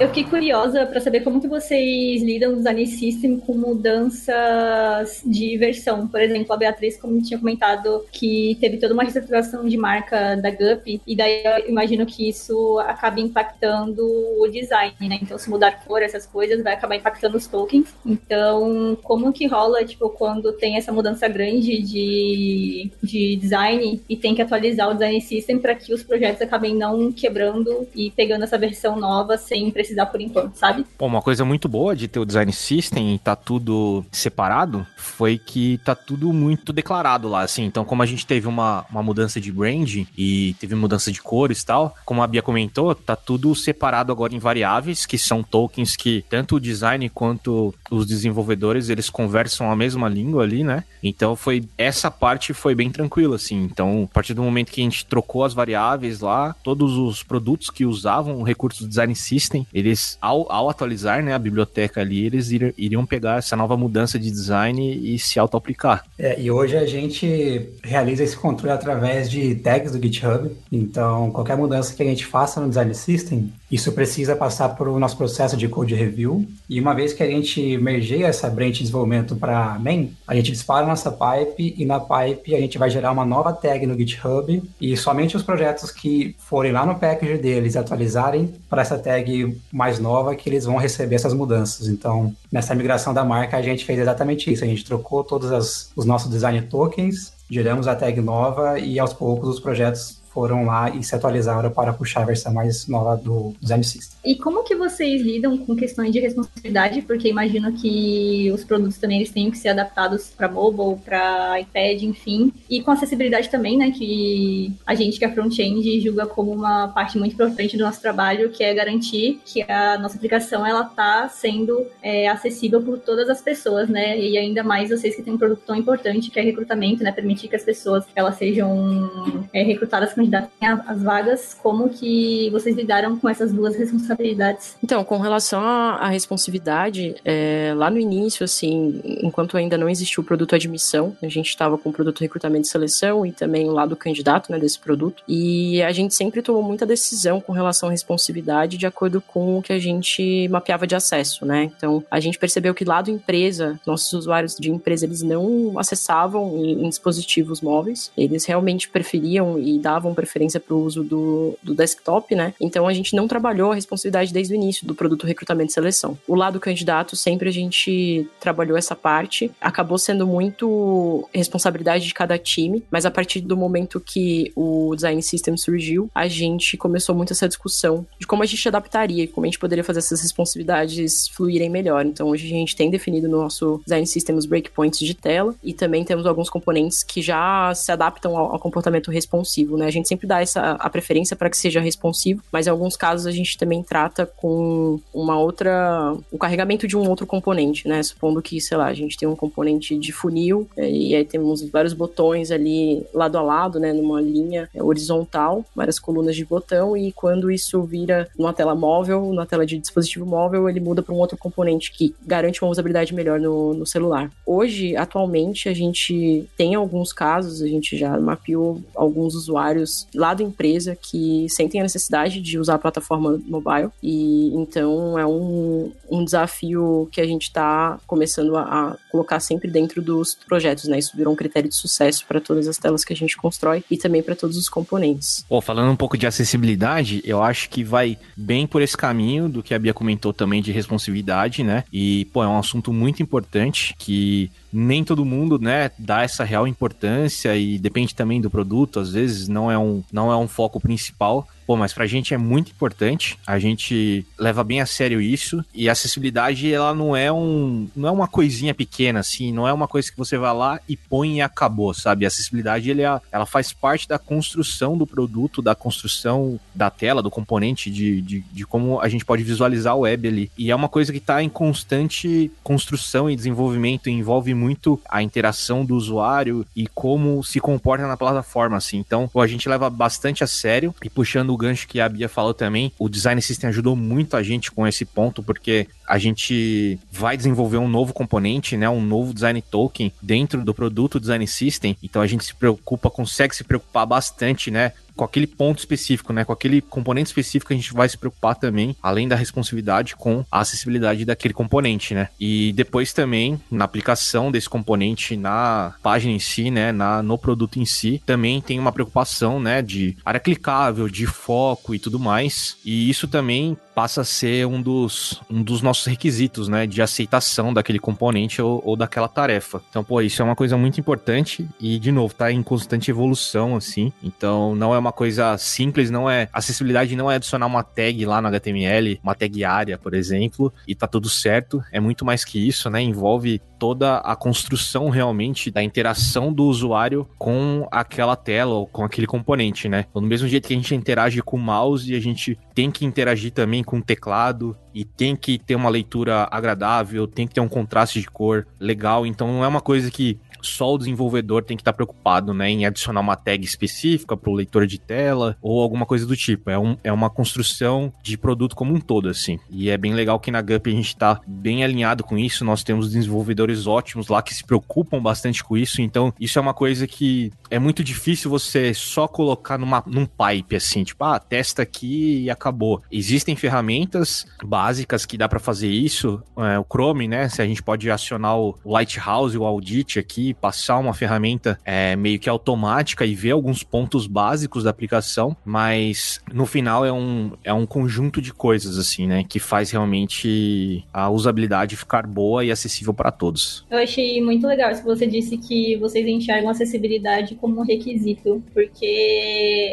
Eu fiquei curiosa para saber como que vocês lidam no design system com mudanças de versão. Por exemplo, a Beatriz, como tinha comentado, que teve toda uma reestruturação de marca da Gup, e daí eu imagino que isso acaba impactando o design, né? Então, se mudar cor, essas coisas, vai acabar impactando os tokens. Então, como que rola, tipo, quando tem essa mudança grande de, de design e tem que atualizar o design system para que os projetos acabem não quebrando e pegando essa versão nova sem precisar por enquanto, sabe? Bom, uma coisa muito boa de ter o design system e tá tudo separado foi que tá tudo muito declarado lá, assim. Então, como a gente teve uma, uma mudança de brand e teve mudança de cores e tal, como a Bia comentou, tá tudo separado agora em variáveis, que são tokens que tanto o design quanto os desenvolvedores, eles conversam a mesma língua ali, né? Então, foi essa parte foi bem tranquila, assim. Então, a partir do momento que a gente trocou as variáveis lá, todos os produtos que usavam o recurso do design system, eles, ao, ao atualizar né, a biblioteca ali, eles ir, iriam pegar essa nova mudança de design e se auto-aplicar. É, e hoje a gente realiza esse controle através de tags do GitHub. Então, qualquer mudança que a gente faça no design system, isso precisa passar por o nosso processo de code review. E uma vez que a gente mergeia essa branch de desenvolvimento para main, a gente dispara nossa pipe e na pipe a gente vai gerar uma nova tag no GitHub e somente os projetos que forem lá no package deles atualizarem para essa tag mais nova que eles vão receber essas mudanças. Então, nessa migração da marca a gente fez exatamente isso. A gente trocou todos as, os nossos design tokens, geramos a tag nova e aos poucos os projetos foram lá e se atualizaram para puxar a versão mais nova do Design System. E como que vocês lidam com questões de responsabilidade? Porque imagino que os produtos também eles têm que ser adaptados para mobile, para iPad, enfim. E com acessibilidade também, né? Que a gente que é front-end julga como uma parte muito importante do nosso trabalho, que é garantir que a nossa aplicação ela tá sendo é, acessível por todas as pessoas, né? E ainda mais vocês que têm um produto tão importante que é recrutamento, né? Permitir que as pessoas elas sejam é, recrutadas candidatem às vagas. Como que vocês lidaram com essas duas responsabilidades? Então, com relação à responsividade, é, lá no início, assim, enquanto ainda não existiu o produto admissão, a gente estava com o produto recrutamento e seleção e também o lado candidato, né, desse produto. E a gente sempre tomou muita decisão com relação à responsividade de acordo com o que a gente mapeava de acesso, né? Então, a gente percebeu que lado empresa, nossos usuários de empresa, eles não acessavam em, em dispositivos móveis, eles realmente preferiam e davam preferência para o uso do, do desktop, né? Então, a gente não trabalhou a responsabilidade responsabilidade desde o início do produto recrutamento e seleção. O lado candidato, sempre a gente trabalhou essa parte, acabou sendo muito responsabilidade de cada time, mas a partir do momento que o design system surgiu, a gente começou muito essa discussão de como a gente adaptaria, como a gente poderia fazer essas responsabilidades fluírem melhor. Então, hoje a gente tem definido no nosso design system os breakpoints de tela e também temos alguns componentes que já se adaptam ao, ao comportamento responsivo, né? A gente gente sempre dá essa a preferência para que seja responsivo, mas em alguns casos a gente também trata com uma outra, o carregamento de um outro componente, né? Supondo que, sei lá, a gente tem um componente de funil é, e aí temos vários botões ali lado a lado, né, numa linha horizontal, várias colunas de botão e quando isso vira numa tela móvel, na tela de dispositivo móvel, ele muda para um outro componente que garante uma usabilidade melhor no, no celular. Hoje, atualmente, a gente tem alguns casos, a gente já mapeou alguns usuários lá da empresa que sentem a necessidade de usar a plataforma mobile e então é um, um desafio que a gente está começando a, a, colocar sempre dentro dos projetos, né? Isso virou um critério de sucesso para todas as telas que a gente constrói e também para todos os componentes. Falando um pouco de acessibilidade, eu acho que vai bem por esse caminho do que a Bia comentou também de responsividade, né? E, pô, é um assunto muito importante que nem todo mundo, né, dá essa real importância e depende também do produto, às vezes não é um, não é um foco principal. Pô, mas pra gente é muito importante. A gente leva bem a sério isso. E a acessibilidade, ela não é um. não é uma coisinha pequena, assim, não é uma coisa que você vai lá e põe e acabou, sabe? A acessibilidade ele é, ela faz parte da construção do produto, da construção da tela, do componente, de, de, de como a gente pode visualizar o web ali. E é uma coisa que está em constante construção e desenvolvimento, e envolve muito a interação do usuário e como se comporta na plataforma, assim. Então, pô, a gente leva bastante a sério e puxando o gancho que a Bia falou também, o Design System ajudou muito a gente com esse ponto, porque a gente vai desenvolver um novo componente, né, um novo design token dentro do produto Design System. Então a gente se preocupa, consegue se preocupar bastante, né, com aquele ponto específico, né? Com aquele componente específico, a gente vai se preocupar também, além da responsividade, com a acessibilidade daquele componente, né? E depois também, na aplicação desse componente na página em si, né? Na, no produto em si, também tem uma preocupação, né? De área clicável, de foco e tudo mais. E isso também passa a ser um dos, um dos nossos requisitos, né, de aceitação daquele componente ou, ou, daquela tarefa. Então, pô, isso é uma coisa muito importante e, de novo, tá em constante evolução, assim. Então, não é uma coisa simples, não é... Acessibilidade não é adicionar uma tag lá no HTML, uma tag área, por exemplo, e tá tudo certo. É muito mais que isso, né, envolve toda a construção realmente da interação do usuário com aquela tela ou com aquele componente, né? Então, do mesmo jeito que a gente interage com o mouse, a gente tem que interagir também com o teclado e tem que ter uma leitura agradável, tem que ter um contraste de cor legal. Então não é uma coisa que só o desenvolvedor tem que estar preocupado, né, em adicionar uma tag específica para o leitor de tela ou alguma coisa do tipo. É, um, é uma construção de produto como um todo, assim. E é bem legal que na Gup a gente está bem alinhado com isso. Nós temos desenvolvedores ótimos lá que se preocupam bastante com isso. Então, isso é uma coisa que é muito difícil você só colocar numa, num pipe, assim, tipo, ah, testa aqui e acabou. Existem ferramentas básicas que dá para fazer isso. É, o Chrome, né? Se a gente pode acionar o Lighthouse, o Audit aqui, passar uma ferramenta é, meio que automática e ver alguns pontos básicos da aplicação, mas no final é um, é um conjunto de coisas, assim, né, que faz realmente a usabilidade ficar boa e acessível para todos. Eu achei muito legal se você disse que vocês enxergam acessibilidade como um requisito, porque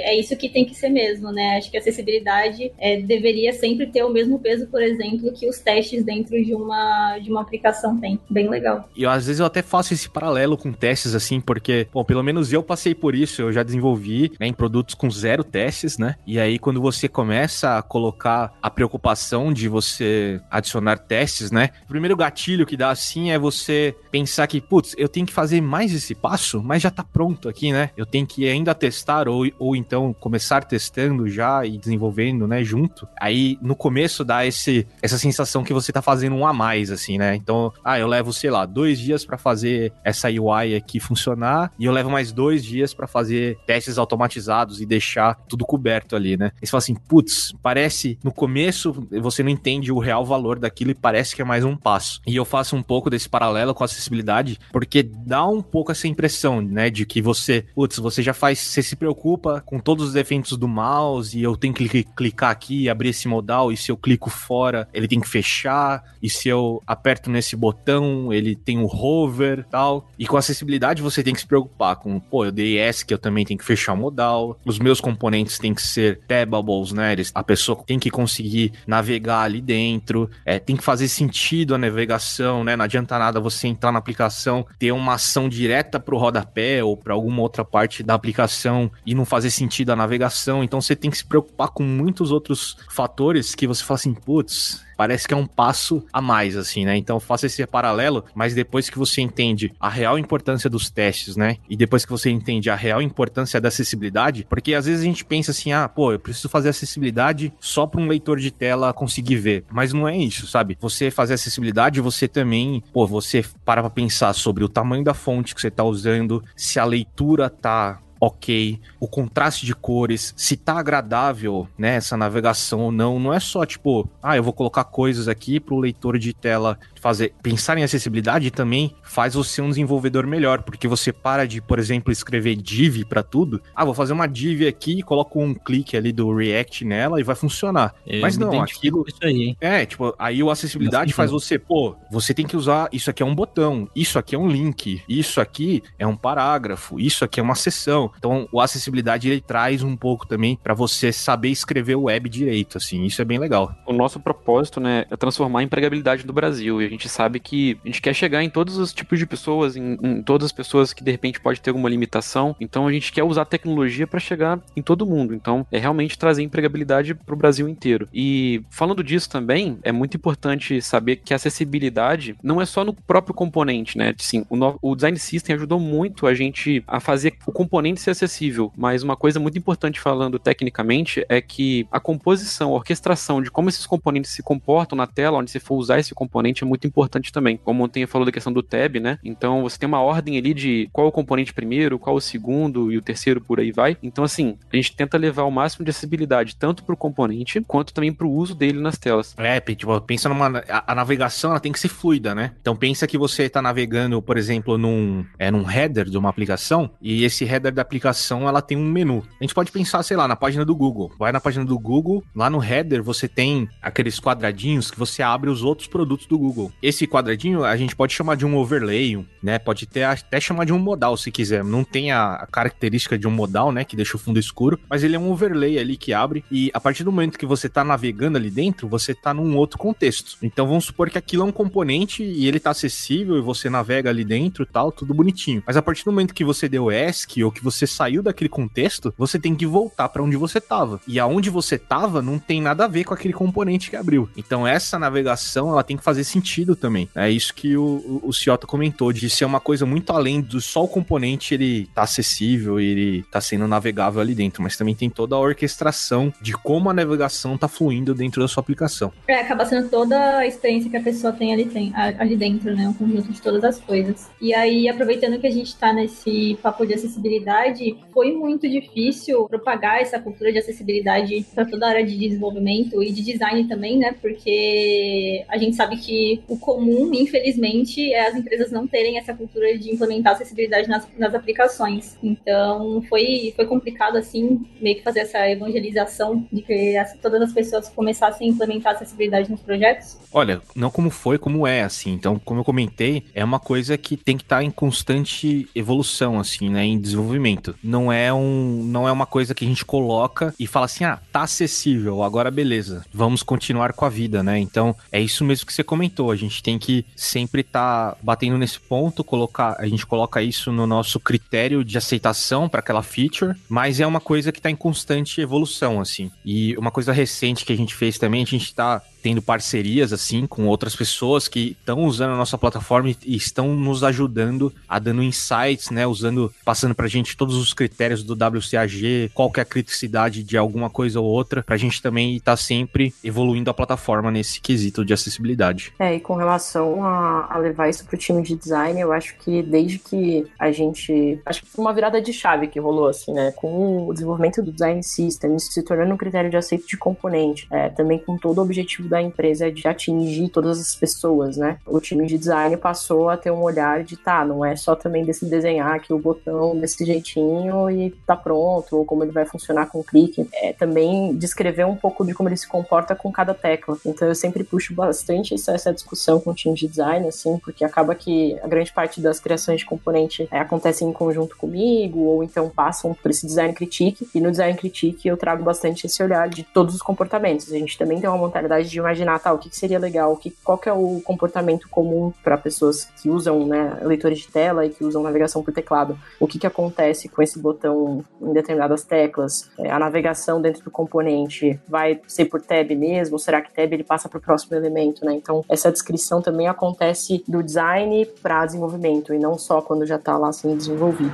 é isso que tem que ser mesmo, né? Acho que a acessibilidade é, deveria sempre ter o mesmo peso, por exemplo, que os testes dentro de uma, de uma aplicação têm. Bem legal. E às vezes eu até faço esse paralelo paralelo com testes, assim, porque, bom, pelo menos eu passei por isso, eu já desenvolvi né, em produtos com zero testes, né? E aí, quando você começa a colocar a preocupação de você adicionar testes, né? O primeiro gatilho que dá assim é você pensar que, putz, eu tenho que fazer mais esse passo, mas já tá pronto aqui, né? Eu tenho que ainda testar ou, ou então começar testando já e desenvolvendo, né, junto. Aí, no começo dá esse, essa sensação que você tá fazendo um a mais, assim, né? Então, ah, eu levo, sei lá, dois dias para fazer essa UI aqui funcionar e eu levo mais dois dias para fazer testes automatizados e deixar tudo coberto ali, né? E você fala assim, putz, parece no começo você não entende o real valor daquilo e parece que é mais um passo. E eu faço um pouco desse paralelo com a acessibilidade porque dá um pouco essa impressão, né, de que você, putz, você já faz, você se preocupa com todos os defeitos do mouse e eu tenho que clicar aqui abrir esse modal e se eu clico fora, ele tem que fechar e se eu aperto nesse botão, ele tem o hover, tal. E com acessibilidade você tem que se preocupar com, pô, eu dei ES que eu também tenho que fechar o modal, os meus componentes têm que ser tabables, né? A pessoa tem que conseguir navegar ali dentro, é, tem que fazer sentido a navegação, né? Não adianta nada você entrar na aplicação, ter uma ação direta para o rodapé ou para alguma outra parte da aplicação e não fazer sentido a navegação. Então você tem que se preocupar com muitos outros fatores que você fala assim, putz, parece que é um passo a mais, assim, né? Então faça esse paralelo, mas depois que você entende a real importância dos testes, né? E depois que você entende a real importância da acessibilidade, porque às vezes a gente pensa assim, ah, pô, eu preciso fazer acessibilidade só para um leitor de tela conseguir ver. Mas não é isso, sabe? Você fazer acessibilidade, você também, pô, você para pra pensar sobre o tamanho da fonte que você tá usando, se a leitura tá ok, o contraste de cores, se tá agradável, né, essa navegação ou não, não é só tipo, ah, eu vou colocar coisas aqui pro leitor de tela fazer, pensar em acessibilidade também faz você um desenvolvedor melhor, porque você para de, por exemplo, escrever div para tudo. Ah, vou fazer uma div aqui, coloco um clique ali do React nela e vai funcionar. Eu Mas não, aquilo isso aí, hein? É, tipo, aí o acessibilidade faz você, pô, você tem que usar, isso aqui é um botão, isso aqui é um link, isso aqui é um parágrafo, isso aqui é uma seção. Então, o acessibilidade ele traz um pouco também para você saber escrever o web direito, assim. Isso é bem legal. O nosso propósito, né, é transformar a empregabilidade do Brasil. Gente sabe que a gente quer chegar em todos os tipos de pessoas, em, em todas as pessoas que de repente pode ter alguma limitação. Então, a gente quer usar tecnologia para chegar em todo mundo. Então, é realmente trazer empregabilidade para o Brasil inteiro. E falando disso também, é muito importante saber que a acessibilidade não é só no próprio componente, né? Sim, o, o design system ajudou muito a gente a fazer o componente ser acessível, mas uma coisa muito importante falando tecnicamente é que a composição, a orquestração de como esses componentes se comportam na tela, onde você for usar esse componente, é muito importante também. Como ontem falou da questão do tab, né? Então você tem uma ordem ali de qual o componente primeiro, qual o segundo e o terceiro por aí vai. Então, assim, a gente tenta levar o máximo de acessibilidade tanto para o componente quanto também para o uso dele nas telas. É, tipo, pensa numa. A, a, navegação ela tem que ser fluida, né? Então pensa que você está navegando, por exemplo, num, é, num header de uma aplicação e esse header da aplicação ela tem um menu. A gente pode pensar, sei lá, na página do Google. Vai na página do Google, lá no header você tem aqueles quadradinhos que você abre os outros produtos do Google. Esse quadradinho a gente pode chamar de um overlay, né? Pode ter até chamar de um modal se quiser. Não tem a, característica de um modal, né? Que deixa o fundo escuro, mas ele é um overlay ali que abre e a partir do momento que você está navegando ali dentro, você está num outro contexto. Então vamos supor que aquilo é um componente e ele está acessível e você navega ali dentro tal, tudo bonitinho. Mas a partir do momento que você deu ESC ou que você saiu daquele contexto, você tem que voltar para onde você tava. E aonde você tava não tem nada a ver com aquele componente que abriu. Então essa navegação, ela tem que fazer sentido também. É isso que o, o, o Ciota comentou, de ser uma coisa muito além do só o componente ele tá acessível, ele tá sendo navegável ali dentro, mas também tem toda a orquestração de como a navegação tá fluindo dentro da sua aplicação. É, acaba sendo toda a experiência que a pessoa tem ali, tem, ali dentro, né? Um conjunto de todas as coisas. E aí, aproveitando que a gente tá nesse papo de acessibilidade, foi muito difícil propagar essa cultura de acessibilidade para toda a área de desenvolvimento e de design também, né? Porque a gente sabe que o comum, infelizmente, é as empresas não terem essa cultura de implementar acessibilidade nas, nas aplicações. Então, foi, foi complicado, assim, meio que fazer essa evangelização de que as, todas as pessoas começassem a implementar acessibilidade nos projetos. Olha, não como foi, como é, assim. Então, como eu comentei, é uma coisa que tem que estar em constante evolução, assim, né? Em desenvolvimento. Não é um, não é uma coisa que a gente coloca e fala assim, ah, tá acessível, agora beleza, vamos continuar com a vida, né? Então, é isso mesmo que você comentou. Gente tem que sempre estar tá batendo nesse ponto, colocar, a gente coloca isso no nosso critério de aceitação para aquela feature, mas é uma coisa que está em constante evolução, assim. E uma coisa recente que a gente fez também, a gente está tendo parcerias assim com outras pessoas que estão usando a nossa plataforma e estão nos ajudando a dando insights, né, usando, passando pra gente todos os critérios do WCAG, qual que é a criticidade de alguma coisa ou outra, pra gente também estar tá sempre evoluindo a plataforma nesse quesito de acessibilidade. É, e com relação a, a levar isso pro time de design, eu acho que desde que a gente, acho que foi uma virada de chave que rolou assim, né, com o desenvolvimento do design system, isso se tornando um critério de aceito de componente, é, também com todo o objetivo da empresa de atingir todas as pessoas, né? O time de design passou a ter um olhar de, tá, não é só também desse desenhar aqui o botão desse jeitinho e tá pronto, ou como ele vai funcionar com o clique. É também descrever um pouco de como ele se comporta com cada tecla. Então eu sempre puxo bastante essa, essa discussão com o time de design, assim, porque acaba que a grande parte das criações de componente é, acontecem em conjunto comigo, ou então passam por esse design critique, e no design critique eu trago bastante esse olhar de todos os comportamentos. A gente também tem uma mentalidade de imaginar, tá, o que, que seria legal, que, qual que é o comportamento comum para pessoas que usam, né, leitores de tela e que usam navegação por teclado. O que, que acontece com esse botão em determinadas teclas? É, a navegação dentro do componente vai ser por tab mesmo? Será que tab ele passa para o próximo elemento, né? Então, essa descrição também acontece do design para desenvolvimento e não só quando já está lá sendo desenvolvido.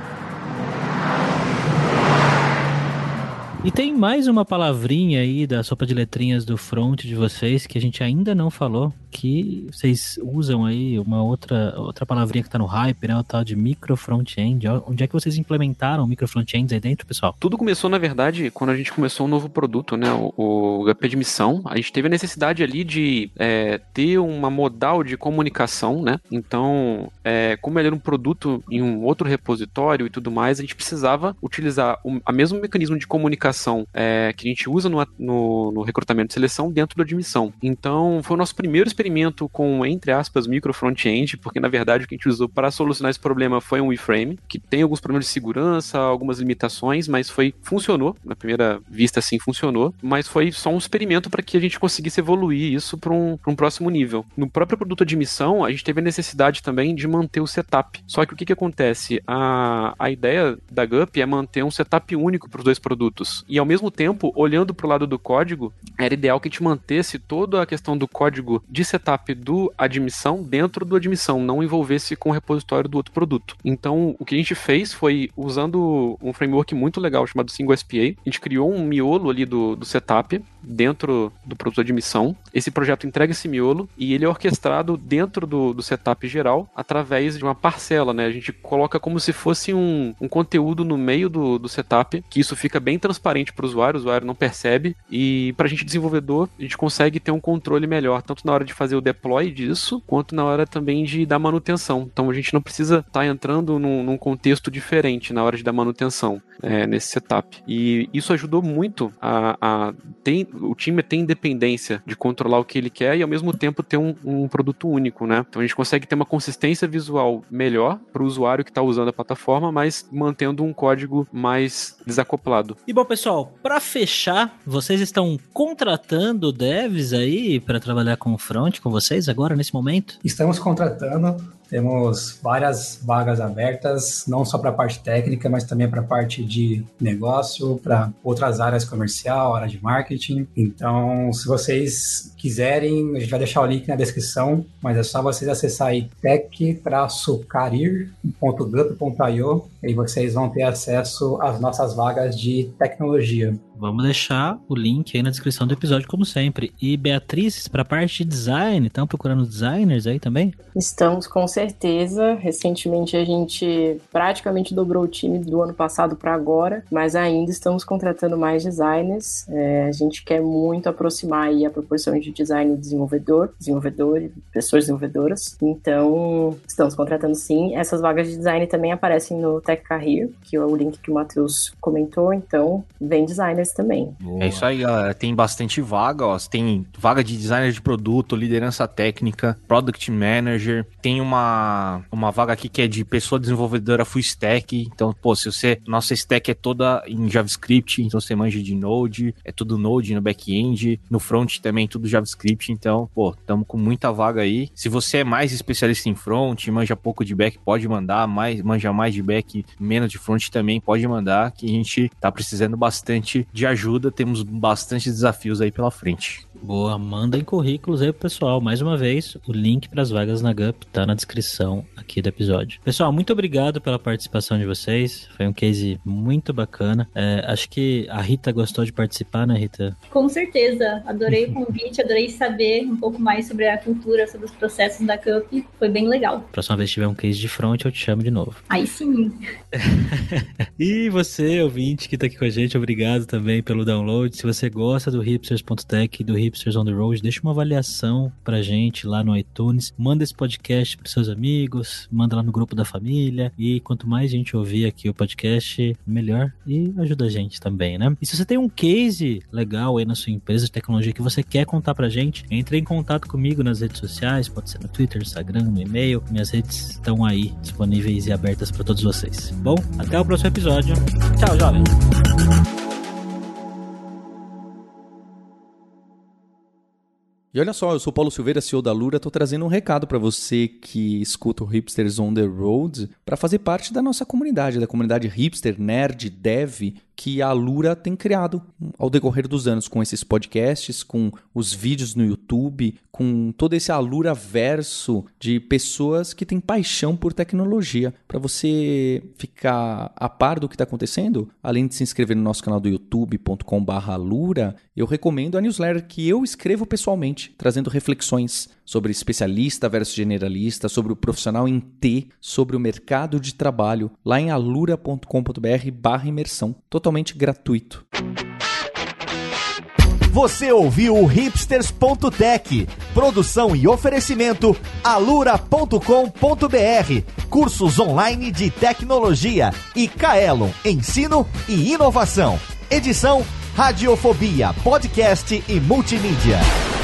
E tem mais uma palavrinha aí da sopa de letrinhas do front de vocês que a gente ainda não falou, que vocês usam aí uma outra, outra palavrinha que tá no hype, né? O tal de micro front-end. Onde é que vocês implementaram micro front-ends aí dentro, pessoal? Tudo começou, na verdade, quando a gente começou um novo produto, né? O, o GP de. A gente teve a necessidade ali de é, ter uma modal de comunicação, né? Então, é, como ele era um produto em um outro repositório e tudo mais, a gente precisava utilizar o a mesmo mecanismo de comunicação é, que a gente usa no, no, no, recrutamento e seleção dentro da admissão. Então, foi o nosso primeiro experimento com, entre aspas, micro front-end, porque na verdade o que a gente usou para solucionar esse problema foi um iframe, que tem alguns problemas de segurança, algumas limitações, mas foi funcionou. Na primeira vista, sim, funcionou, mas foi só um experimento para que a gente conseguisse evoluir isso para um, um próximo nível. No próprio produto de admissão, a gente teve a necessidade também de manter o setup. Só que o que, que acontece? A, a ideia da GUP é manter um setup único para os dois produtos. E ao mesmo tempo, olhando para o lado do código, era ideal que a gente mantesse toda a questão do código de setup do admissão dentro do admissão, não envolvesse com o repositório do outro produto. Então, o que a gente fez foi, usando um framework muito legal chamado Single SPA, a gente criou um miolo ali do, do setup dentro do produto de admissão. Esse projeto entrega esse miolo e ele é orquestrado dentro do, do setup geral através de uma parcela, né? A gente coloca como se fosse um, um conteúdo no meio do, do setup, que isso fica bem transparente transparente para o usuário, o usuário não percebe. E para a gente desenvolvedor, a gente consegue ter um controle melhor, tanto na hora de fazer o deploy disso, quanto na hora também de dar manutenção. Então a gente não precisa estar tá entrando num, num, contexto diferente na hora de dar manutenção é, nesse setup. E isso ajudou muito a, a ter, o time ter independência de controlar o que ele quer e ao mesmo tempo ter um, um produto único, né? Então a gente consegue ter uma consistência visual melhor para o usuário que está usando a plataforma, mas mantendo um código mais desacoplado. E bom, pessoal, pessoal, para fechar, vocês estão contratando devs aí para trabalhar com o front com vocês agora nesse momento? Estamos contratando. Temos várias vagas abertas, não só para a parte técnica, mas também para a parte de negócio, para outras áreas comercial, área de marketing. Então, se vocês quiserem, a gente vai deixar o link na descrição, mas é só vocês acessar tech-career.gup.io e vocês vão ter acesso às nossas vagas de tecnologia. Vamos deixar o link aí na descrição do episódio, como sempre. E Beatriz, para a parte de design, estão procurando designers aí também? Estamos com certeza. Recentemente a gente praticamente dobrou o time do ano passado para agora, mas ainda estamos contratando mais designers. É, a gente quer muito aproximar aí a proporção de design desenvolvedor, desenvolvedor e pessoas desenvolvedoras. Então, estamos contratando sim. Essas vagas de design também aparecem no Tech Career, que é o link que o Matheus comentou. Então, vem designers também. Boa. É isso aí, galera. Tem bastante vaga, ó. Tem vaga de designer de produto, liderança técnica, product manager. Tem uma, uma vaga aqui que é de pessoa desenvolvedora full stack. Então, pô, se você. Nossa stack é toda em JavaScript, então você manja de Node, é tudo Node no back-end. No front também tudo JavaScript. Então, pô, estamos com muita vaga aí. Se você é mais especialista em front, manja pouco de back, pode mandar. Mais, manja mais de back, menos de front também, pode mandar. Que a gente tá precisando bastante de ajuda, temos bastante desafios aí pela frente. Boa, mandem currículos aí pro pessoal. Mais uma vez, o link para as vagas na GUP tá na descrição aqui do episódio. Pessoal, muito obrigado pela participação de vocês. Foi um case muito bacana. É, acho que a Rita gostou de participar, né, Rita? Com certeza. Adorei o convite, adorei saber um pouco mais sobre a cultura, sobre os processos da GUP. Foi bem legal. Próxima vez que tiver um case de front, eu te chamo de novo. Aí sim. e você, ouvinte, que tá aqui com a gente, obrigado também também pelo download. Se você gosta do hipsters.tech e do Hipsters on the Road, deixa uma avaliação pra gente lá no iTunes. Manda esse podcast pros seus amigos, manda lá no grupo da família. E quanto mais gente ouvir aqui o podcast, melhor. E ajuda a gente também, né? E se você tem um case legal aí na sua empresa de tecnologia que você quer contar pra gente, entre em contato comigo nas redes sociais, pode ser no Twitter, Instagram, no e-mail. Minhas redes estão aí disponíveis e abertas para todos vocês. Bom, até o próximo episódio. Tchau, jovem. E olha só, eu sou Paulo Silveira, CEO da Lura, estou trazendo um recado para você que escuta o Hipsters on the Road para fazer parte da nossa comunidade, da comunidade hipster, nerd, dev, que a Lura tem criado ao decorrer dos anos com esses podcasts, com os vídeos no YouTube, com todo esse Alura verso de pessoas que têm paixão por tecnologia. Para você ficar a par do que está acontecendo, além de se inscrever no nosso canal do youtube.com/alura, eu recomendo a newsletter que eu escrevo pessoalmente, trazendo reflexões sobre especialista versus generalista, sobre o profissional em T, sobre o mercado de trabalho, lá em alura.com.br/imersão, totalmente gratuito. Você ouviu o hipsters.tech, produção e oferecimento alura.com.br, cursos online de tecnologia e Kaelon, ensino e inovação. Edição Radiofobia, podcast e multimídia.